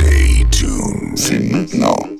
Stay tuned. Maintenant.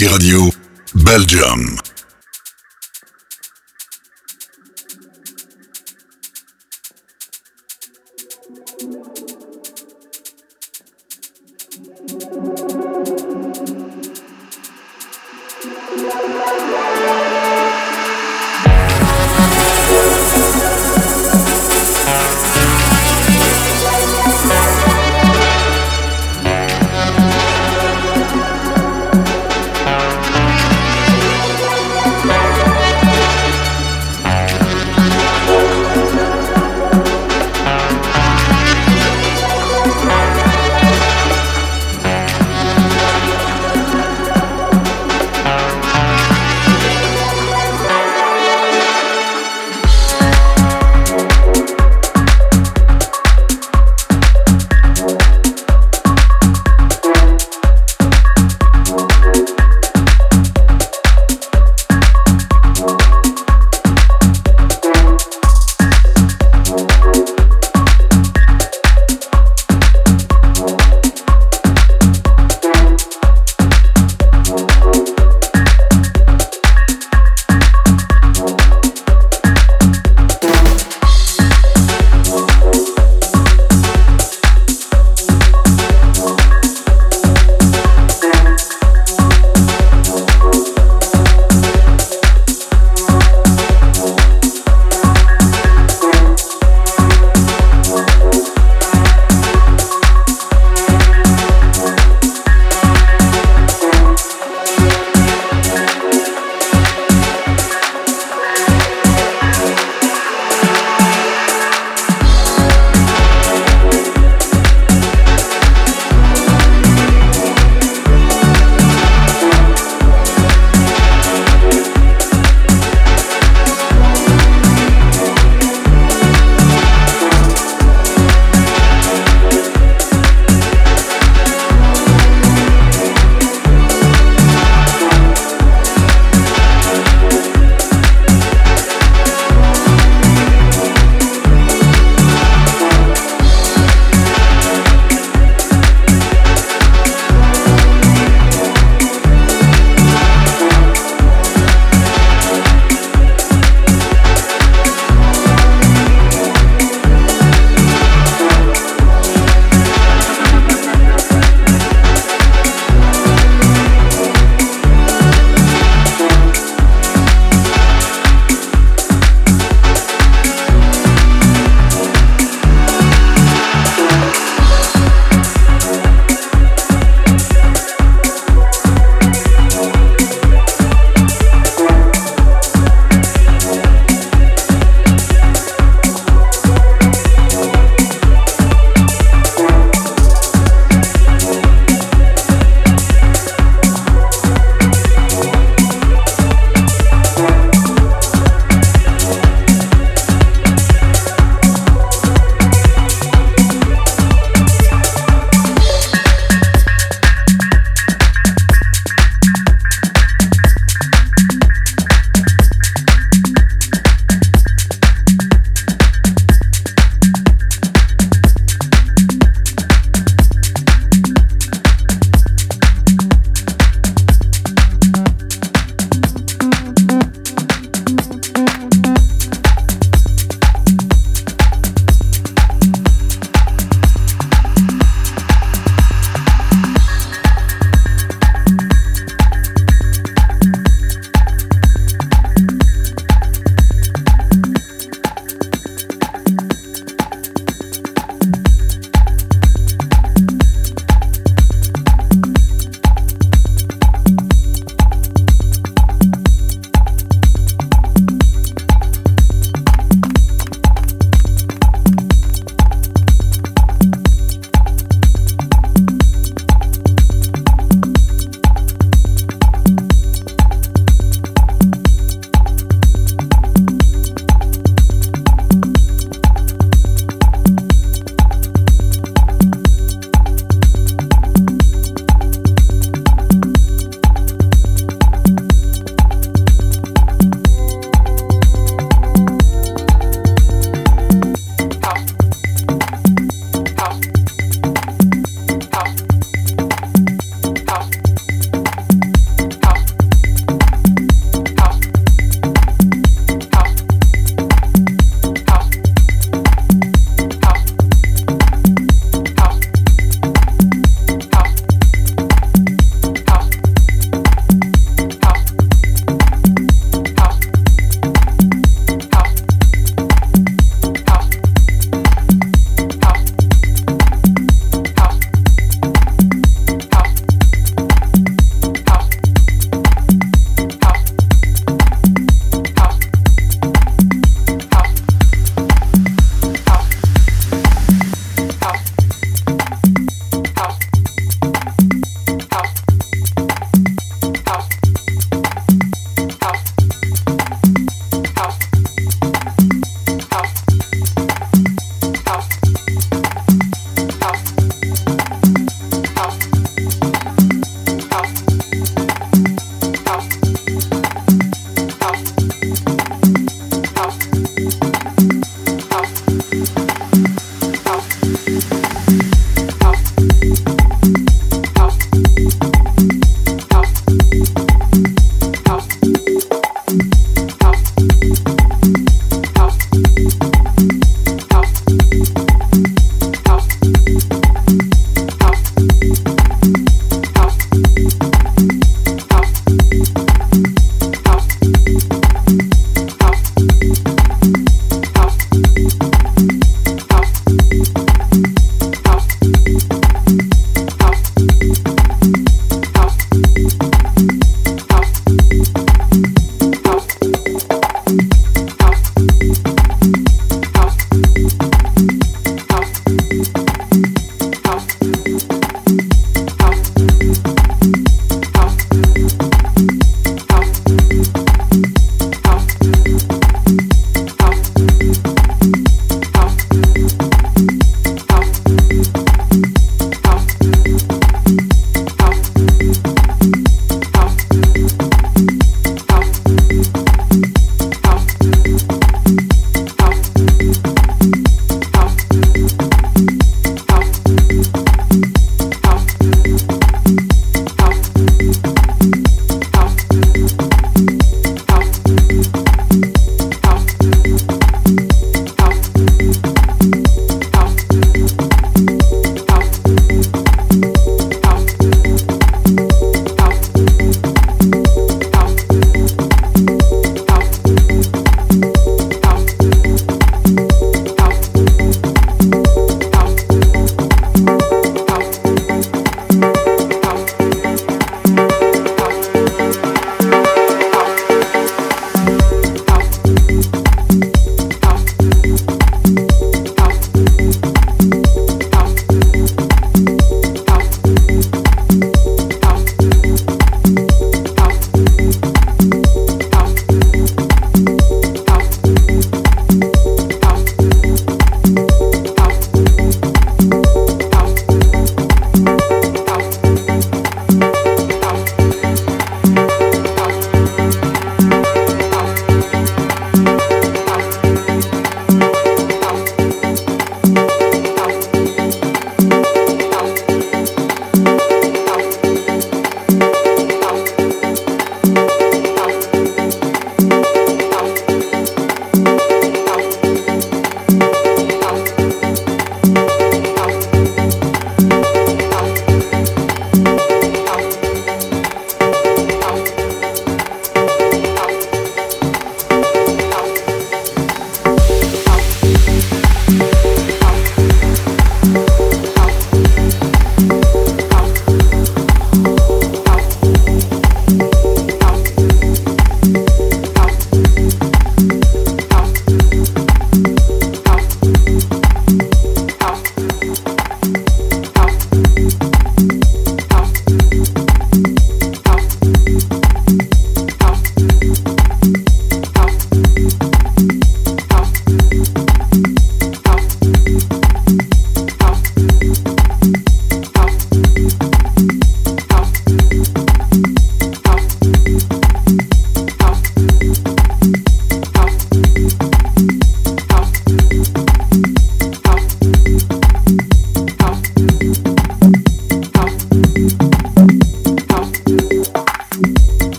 Radio, Belgium.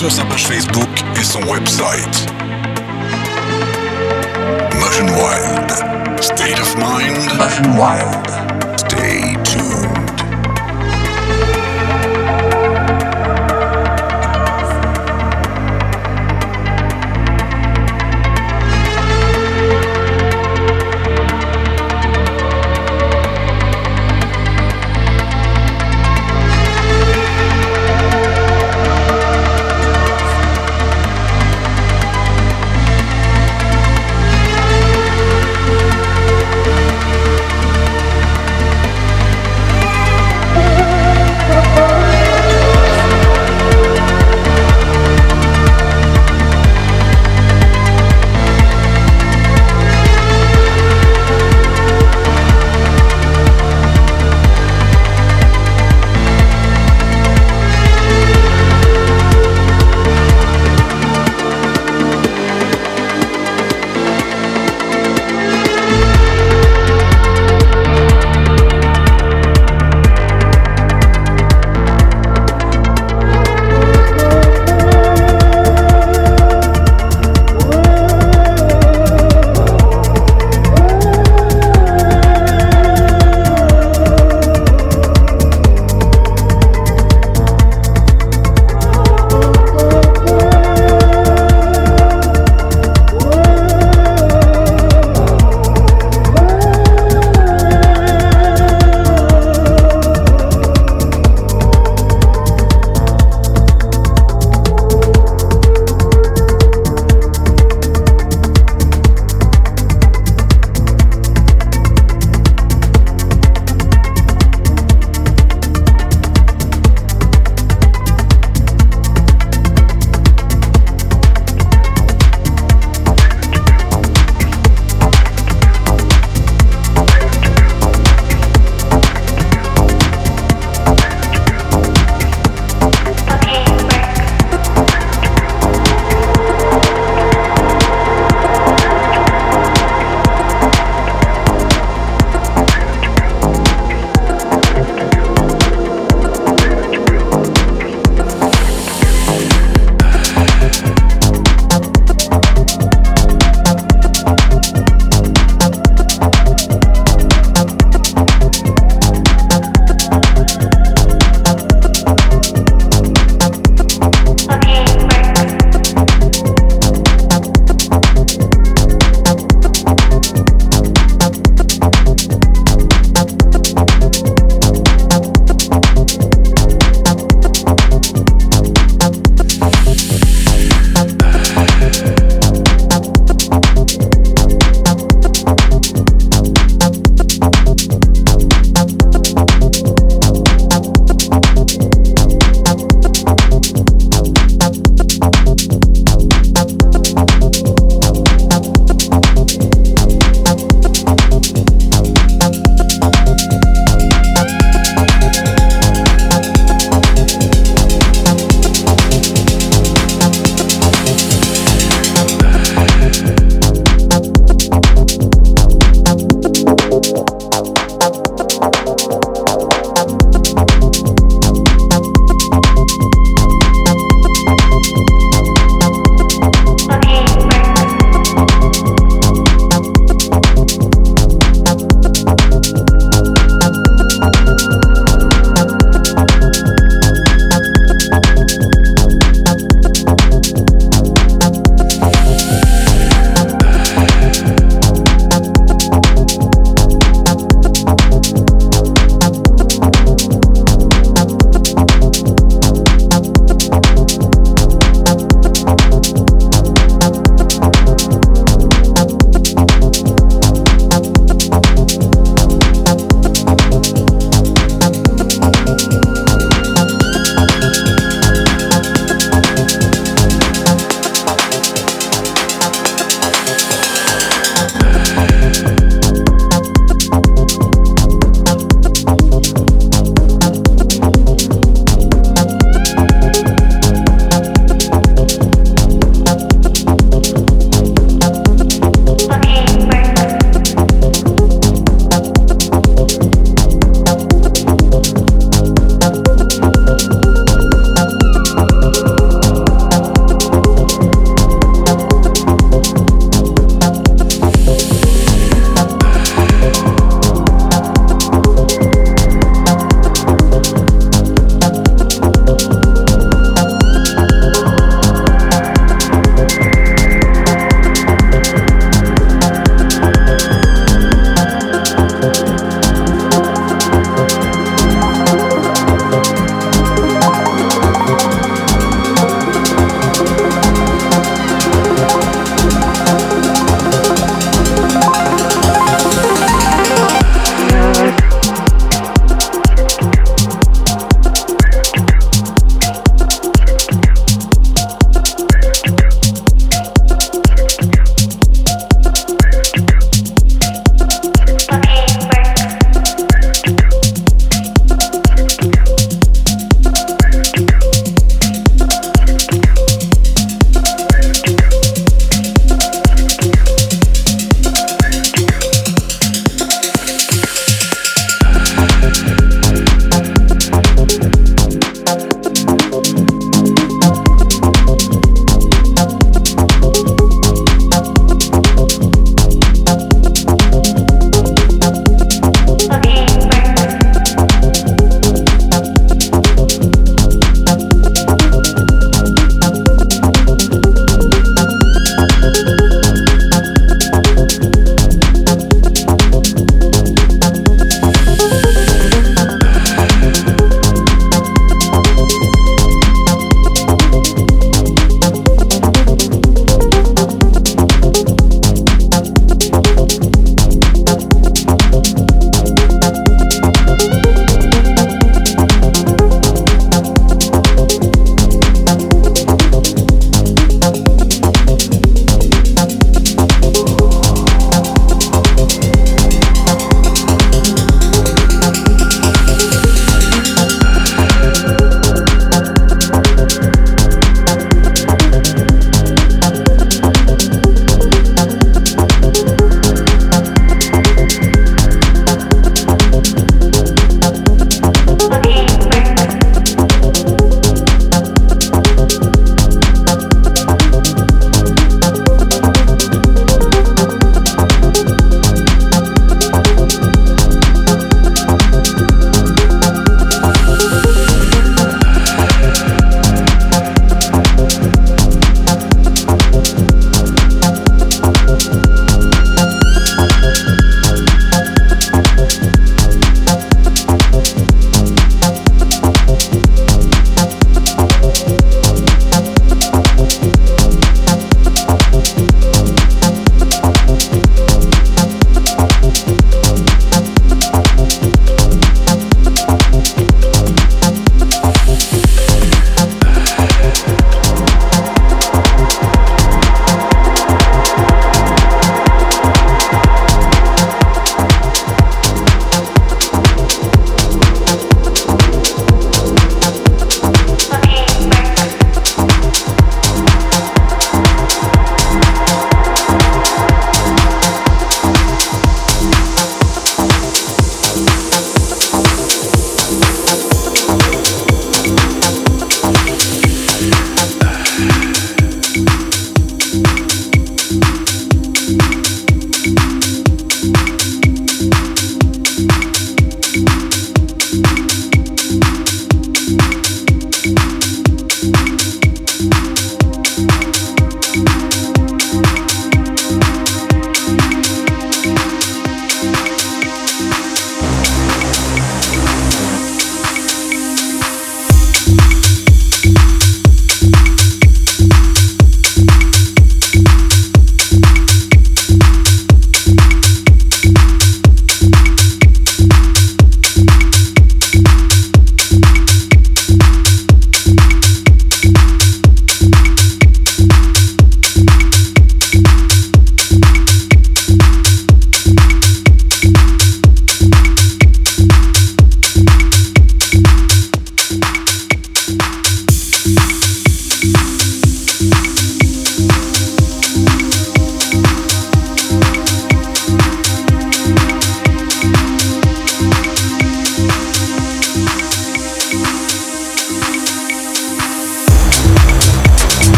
sur sa page Facebook et son website. Motion Wild. State of mind. Motion Wild.